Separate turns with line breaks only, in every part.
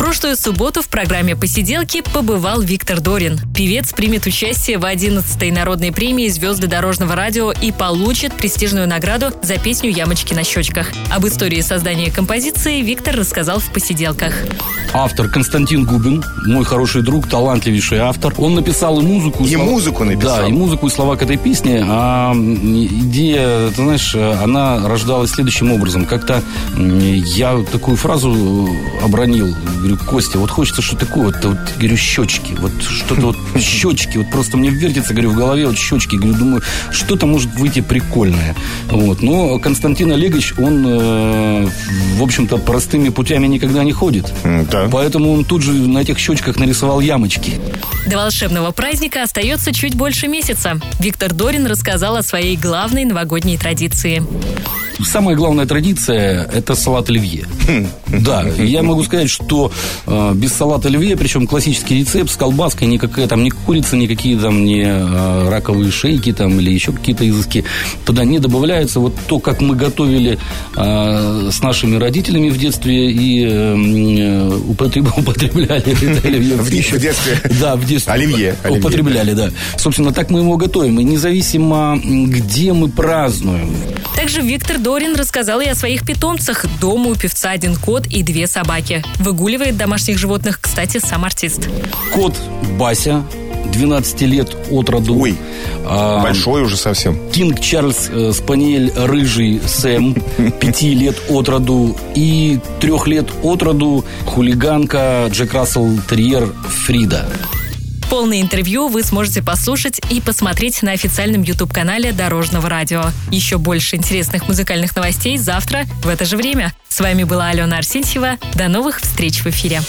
прошлую субботу в программе «Посиделки» побывал Виктор Дорин. Певец примет участие в 11-й народной премии «Звезды дорожного радио» и получит престижную награду за песню «Ямочки на щечках». Об истории создания композиции Виктор рассказал в «Посиделках».
Автор Константин Губин, мой хороший друг, талантливейший автор. Он написал и музыку.
И, и слова... музыку написал.
Да, и музыку, и слова к этой песне. А идея, ты знаешь, она рождалась следующим образом. Как-то я такую фразу обронил говорю, Костя, вот хочется что такое, вот, вот говорю, щечки, вот что-то вот щечки, вот просто мне вертится, говорю, в голове вот щечки, говорю, думаю, что-то может выйти прикольное. Вот. Но Константин Олегович, он, э, в общем-то, простыми путями никогда не ходит. Да. Поэтому он тут же на этих щечках нарисовал ямочки.
До волшебного праздника остается чуть больше месяца. Виктор Дорин рассказал о своей главной новогодней традиции.
Самая главная традиция – это салат оливье. Хм. Да, я могу сказать, что э, без салата оливье, причем классический рецепт с колбаской, никакая там ни курица, никакие там не э, раковые шейки там или еще какие-то изыски туда не добавляются. Вот то, как мы готовили э, с нашими родителями в детстве и э, употребляли это оливье
в детстве?
Да, в детстве.
Оливье.
Употребляли, да. Собственно, так мы его готовим. И независимо, где мы празднуем.
Также Виктор Дорин рассказал и о своих питомцах. Дома у певца один кот и две собаки. Выгуливает домашних животных, кстати, сам артист.
Кот Бася, 12 лет от роду.
Ой, а, большой уже совсем.
Кинг Чарльз э, Спаниель Рыжий Сэм, 5 лет от роду. И 3 лет от роду хулиганка Джек Рассел Терьер Фрида.
Полное интервью вы сможете послушать и посмотреть на официальном YouTube-канале Дорожного радио. Еще больше интересных музыкальных новостей завтра в это же время. С вами была Алена Арсентьева. До новых встреч в эфире.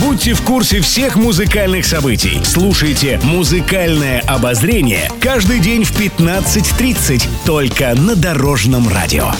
Будьте в курсе всех музыкальных событий. Слушайте «Музыкальное обозрение» каждый день в 15.30 только на Дорожном радио.